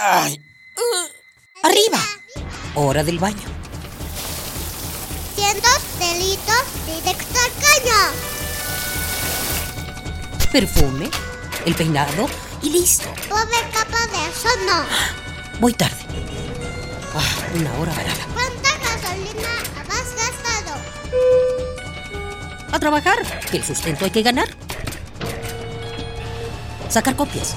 ¡Ay! ¡Arriba! Hora del baño. Cientos delitos directo al caño. Perfume, el peinado y listo. Pobre capa de eso no. Voy tarde. Ah, una hora varada. ¿Cuánta gasolina has gastado? A trabajar, que el sustento hay que ganar. Sacar copias.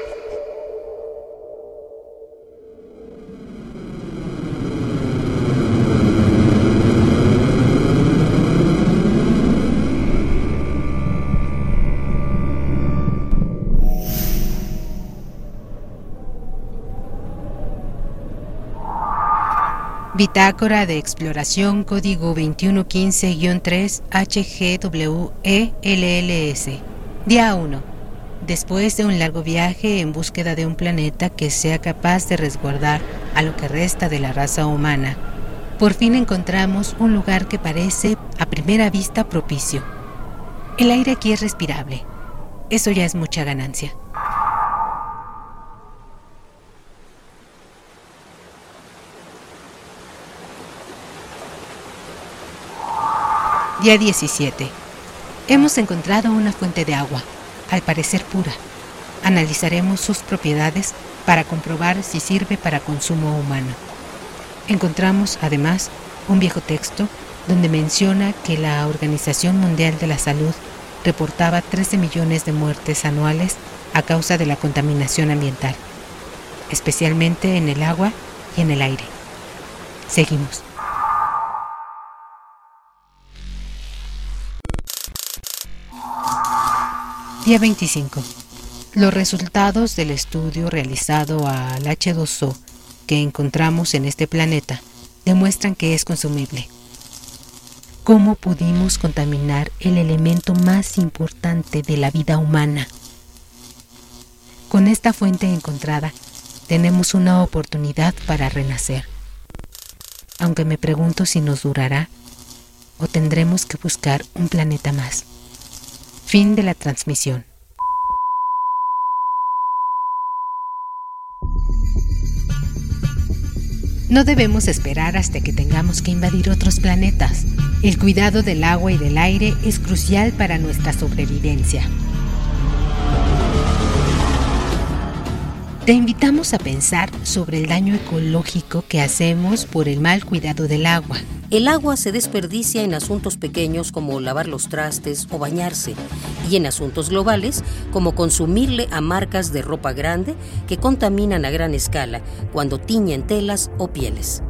Bitácora de Exploración Código 2115-3 HGWELLS. Día 1. Después de un largo viaje en búsqueda de un planeta que sea capaz de resguardar a lo que resta de la raza humana, por fin encontramos un lugar que parece a primera vista propicio. El aire aquí es respirable. Eso ya es mucha ganancia. Día 17. Hemos encontrado una fuente de agua, al parecer pura. Analizaremos sus propiedades para comprobar si sirve para consumo humano. Encontramos, además, un viejo texto donde menciona que la Organización Mundial de la Salud reportaba 13 millones de muertes anuales a causa de la contaminación ambiental, especialmente en el agua y en el aire. Seguimos. Día 25. Los resultados del estudio realizado al H2O que encontramos en este planeta demuestran que es consumible. ¿Cómo pudimos contaminar el elemento más importante de la vida humana? Con esta fuente encontrada, tenemos una oportunidad para renacer. Aunque me pregunto si nos durará o tendremos que buscar un planeta más. Fin de la transmisión. No debemos esperar hasta que tengamos que invadir otros planetas. El cuidado del agua y del aire es crucial para nuestra sobrevivencia. Te invitamos a pensar sobre el daño ecológico que hacemos por el mal cuidado del agua. El agua se desperdicia en asuntos pequeños como lavar los trastes o bañarse, y en asuntos globales como consumirle a marcas de ropa grande que contaminan a gran escala cuando tiñen telas o pieles.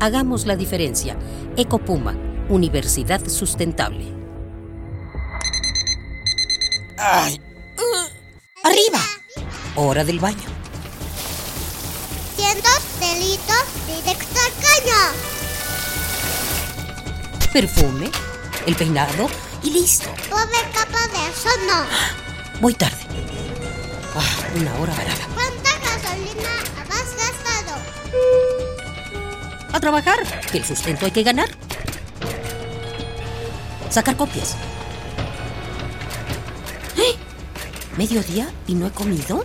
Hagamos la diferencia. Ecopuma, Universidad Sustentable. ¡Ay! ¡Arriba! Hora del baño. Cientos delitos directo al caño. Perfume, el peinado y listo. Pobre capa de eso no. Voy tarde. Ah, una hora varada. ¿Cuánta gasolina has gastado? A trabajar, que el sustento hay que ganar. Sacar copias. ¡Eh! ¿Mediodía y no he comido?